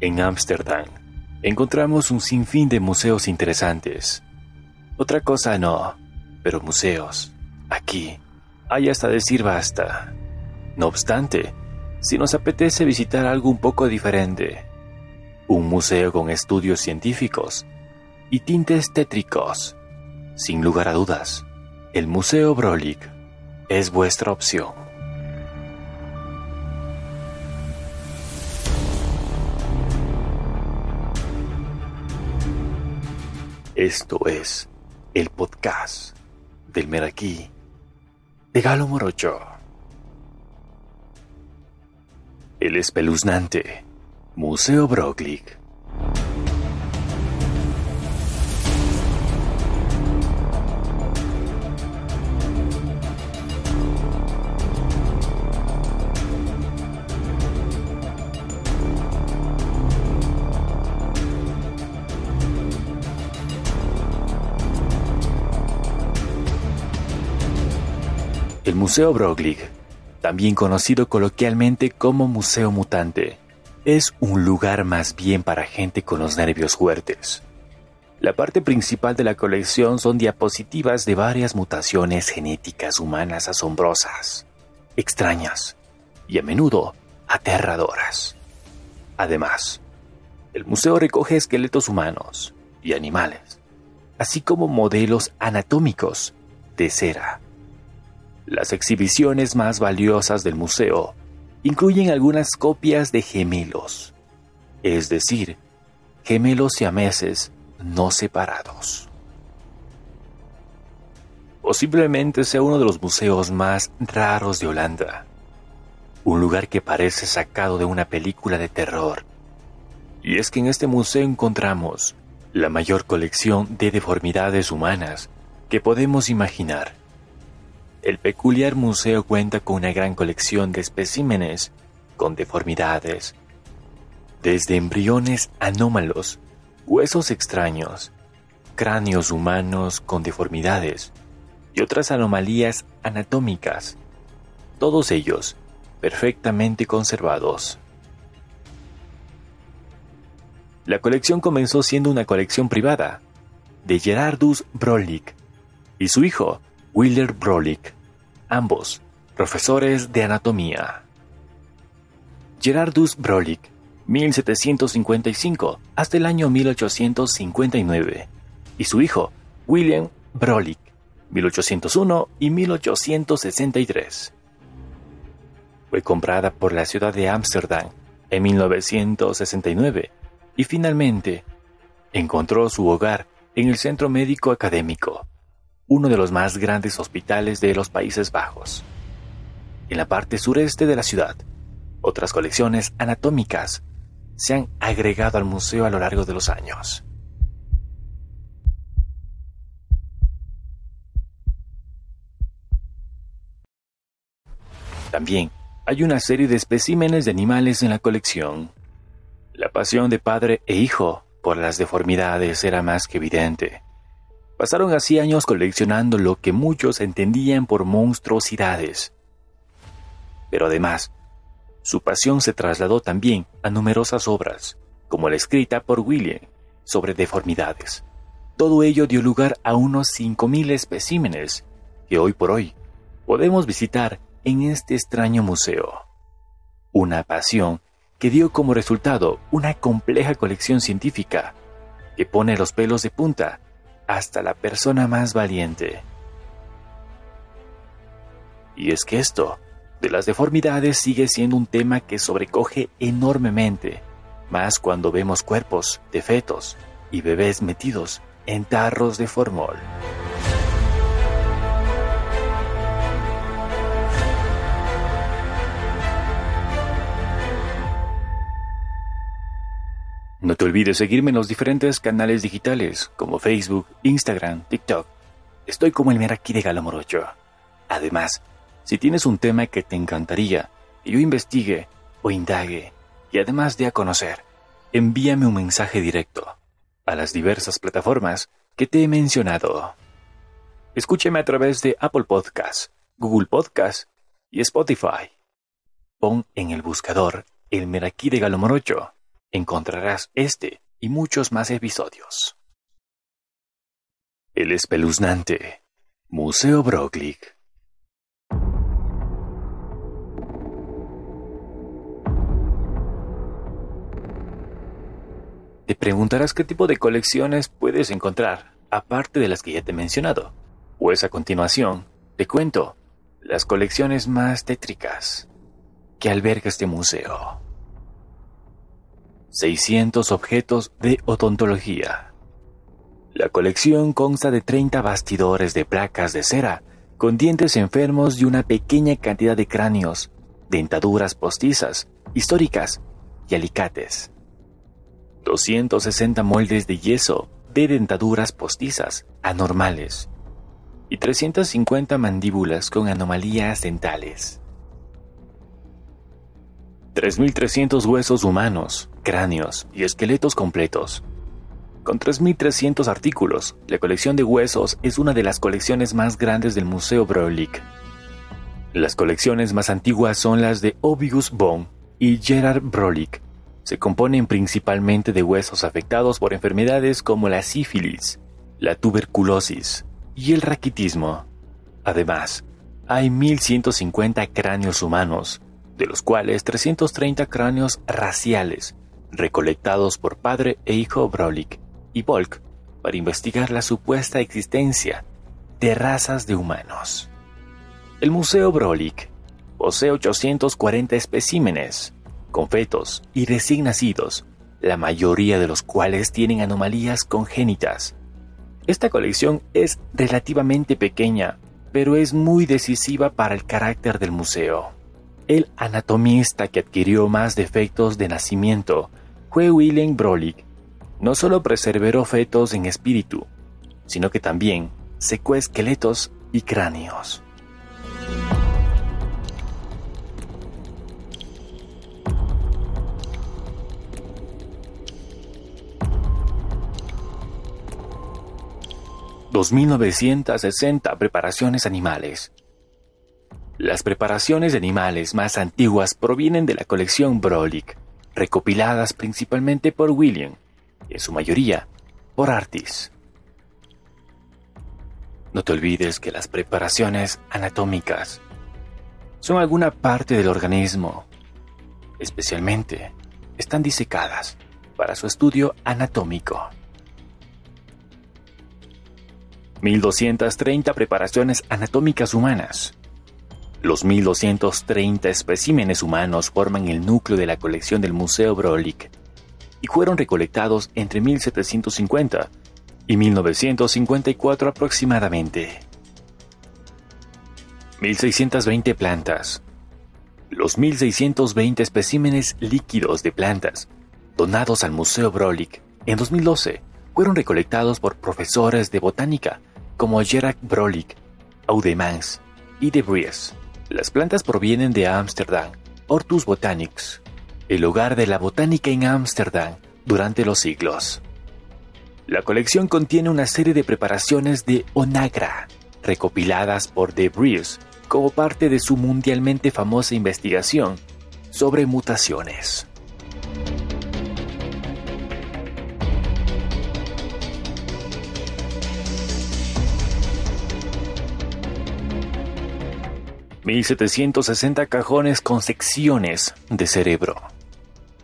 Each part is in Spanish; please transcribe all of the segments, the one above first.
En Ámsterdam encontramos un sinfín de museos interesantes. Otra cosa no, pero museos. Aquí hay hasta decir basta. No obstante, si nos apetece visitar algo un poco diferente, un museo con estudios científicos y tintes tétricos, sin lugar a dudas, el Museo Brolik es vuestra opción. Esto es el podcast del Meraquí de Galo Morocho. El espeluznante Museo Broglik. El Museo Broglig, también conocido coloquialmente como Museo Mutante, es un lugar más bien para gente con los nervios fuertes. La parte principal de la colección son diapositivas de varias mutaciones genéticas humanas asombrosas, extrañas y a menudo aterradoras. Además, el museo recoge esqueletos humanos y animales, así como modelos anatómicos de cera las exhibiciones más valiosas del museo incluyen algunas copias de gemelos, es decir, gemelos siameses no separados. Posiblemente sea uno de los museos más raros de Holanda, un lugar que parece sacado de una película de terror. Y es que en este museo encontramos la mayor colección de deformidades humanas que podemos imaginar el peculiar museo cuenta con una gran colección de especímenes con deformidades, desde embriones anómalos, huesos extraños, cráneos humanos con deformidades y otras anomalías anatómicas, todos ellos perfectamente conservados. La colección comenzó siendo una colección privada de Gerardus Brolik y su hijo Willer Brolik, ambos profesores de anatomía. Gerardus Brolik, 1755 hasta el año 1859, y su hijo William Brolik, 1801 y 1863. Fue comprada por la ciudad de Ámsterdam en 1969 y finalmente encontró su hogar en el Centro Médico Académico uno de los más grandes hospitales de los Países Bajos. En la parte sureste de la ciudad, otras colecciones anatómicas se han agregado al museo a lo largo de los años. También hay una serie de especímenes de animales en la colección. La pasión de padre e hijo por las deformidades era más que evidente. Pasaron así años coleccionando lo que muchos entendían por monstruosidades. Pero además, su pasión se trasladó también a numerosas obras, como la escrita por William sobre deformidades. Todo ello dio lugar a unos 5.000 especímenes que hoy por hoy podemos visitar en este extraño museo. Una pasión que dio como resultado una compleja colección científica que pone los pelos de punta hasta la persona más valiente. Y es que esto de las deformidades sigue siendo un tema que sobrecoge enormemente, más cuando vemos cuerpos de fetos y bebés metidos en tarros de formol. No te olvides seguirme en los diferentes canales digitales como Facebook, Instagram, TikTok estoy como el Meraki de Galomorocho. Además, si tienes un tema que te encantaría que yo investigue o indague y además de a conocer, envíame un mensaje directo a las diversas plataformas que te he mencionado. Escúchame a través de Apple Podcasts, Google Podcasts y Spotify. Pon en el buscador El Meraquí de Galomorocho. Encontrarás este y muchos más episodios. El espeluznante Museo Broglik. Te preguntarás qué tipo de colecciones puedes encontrar, aparte de las que ya te he mencionado. Pues a continuación, te cuento las colecciones más tétricas que alberga este museo. 600 objetos de odontología. La colección consta de 30 bastidores de placas de cera con dientes enfermos y una pequeña cantidad de cráneos, dentaduras postizas, históricas y alicates. 260 moldes de yeso de dentaduras postizas anormales y 350 mandíbulas con anomalías dentales. 3.300 huesos humanos, cráneos y esqueletos completos. Con 3.300 artículos, la colección de huesos es una de las colecciones más grandes del Museo Brolik. Las colecciones más antiguas son las de Obius Bone y Gerard Brolik, se componen principalmente de huesos afectados por enfermedades como la sífilis, la tuberculosis y el raquitismo. Además, hay 1.150 cráneos humanos, de los cuales 330 cráneos raciales, recolectados por padre e hijo Brolik y Volk para investigar la supuesta existencia de razas de humanos. El Museo Brolik posee 840 especímenes, con fetos y recién nacidos, la mayoría de los cuales tienen anomalías congénitas. Esta colección es relativamente pequeña, pero es muy decisiva para el carácter del museo. El anatomista que adquirió más defectos de nacimiento fue William Brolik. No solo preservó fetos en espíritu, sino que también secó esqueletos y cráneos. 2.960 preparaciones animales. Las preparaciones de animales más antiguas provienen de la colección Brolik, recopiladas principalmente por William, y en su mayoría por Artis. No te olvides que las preparaciones anatómicas son alguna parte del organismo, especialmente están disecadas para su estudio anatómico. 1.230 preparaciones anatómicas humanas. Los 1.230 especímenes humanos forman el núcleo de la colección del Museo Brolik y fueron recolectados entre 1750 y 1954 aproximadamente. 1.620 plantas. Los 1.620 especímenes líquidos de plantas donados al Museo Brolik en 2012 fueron recolectados por profesores de botánica como Gerard Brolik, Audemans y De Vries. Las plantas provienen de Ámsterdam, Hortus Botanics, el hogar de la botánica en Ámsterdam durante los siglos. La colección contiene una serie de preparaciones de Onagra, recopiladas por De Vries como parte de su mundialmente famosa investigación sobre mutaciones. 1760 cajones con secciones de cerebro.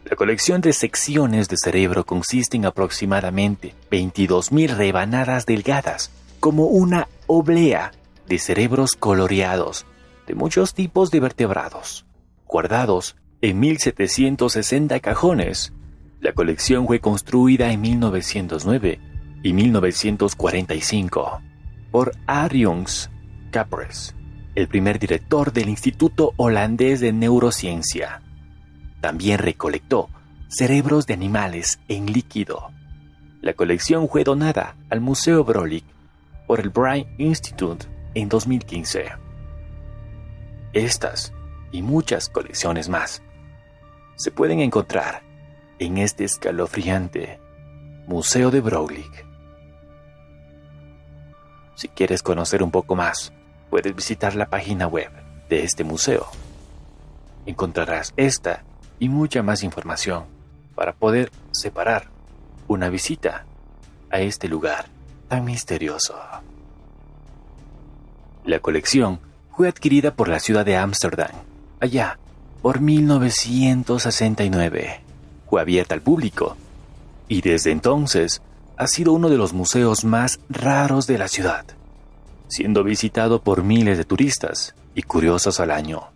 La colección de secciones de cerebro consiste en aproximadamente 22.000 rebanadas delgadas, como una oblea de cerebros coloreados de muchos tipos de vertebrados, guardados en 1760 cajones. La colección fue construida en 1909 y 1945 por Arions Capres el primer director del Instituto Holandés de Neurociencia. También recolectó cerebros de animales en líquido. La colección fue donada al Museo Brolik por el Brain Institute en 2015. Estas y muchas colecciones más se pueden encontrar en este escalofriante Museo de Broglie. Si quieres conocer un poco más, puedes visitar la página web de este museo. Encontrarás esta y mucha más información para poder separar una visita a este lugar tan misterioso. La colección fue adquirida por la ciudad de Ámsterdam, allá por 1969. Fue abierta al público y desde entonces ha sido uno de los museos más raros de la ciudad, siendo visitado por miles de turistas y curiosos al año.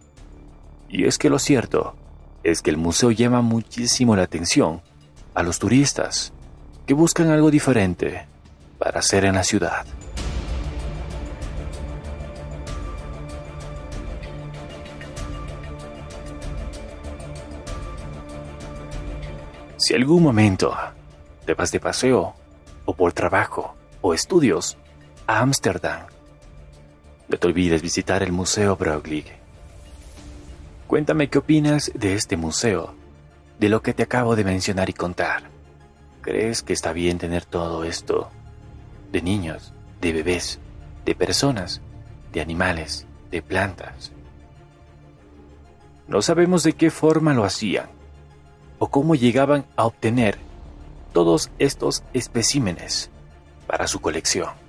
Y es que lo cierto es que el museo llama muchísimo la atención a los turistas que buscan algo diferente para hacer en la ciudad. Si algún momento te vas de paseo, o por trabajo, o estudios, a Ámsterdam, no te olvides visitar el Museo Broglie. Cuéntame qué opinas de este museo, de lo que te acabo de mencionar y contar. ¿Crees que está bien tener todo esto? De niños, de bebés, de personas, de animales, de plantas. No sabemos de qué forma lo hacían o cómo llegaban a obtener todos estos especímenes para su colección.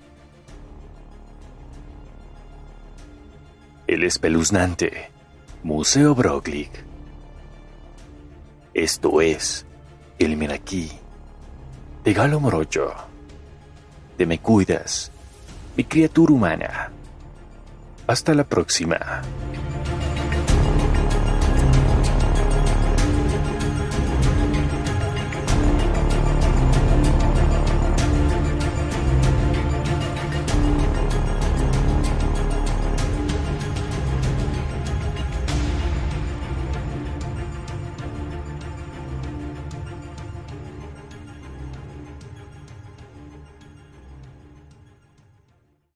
El espeluznante Museo Broglie. Esto es el Miraquí de Galo Morocho. Te me cuidas, mi criatura humana. Hasta la próxima.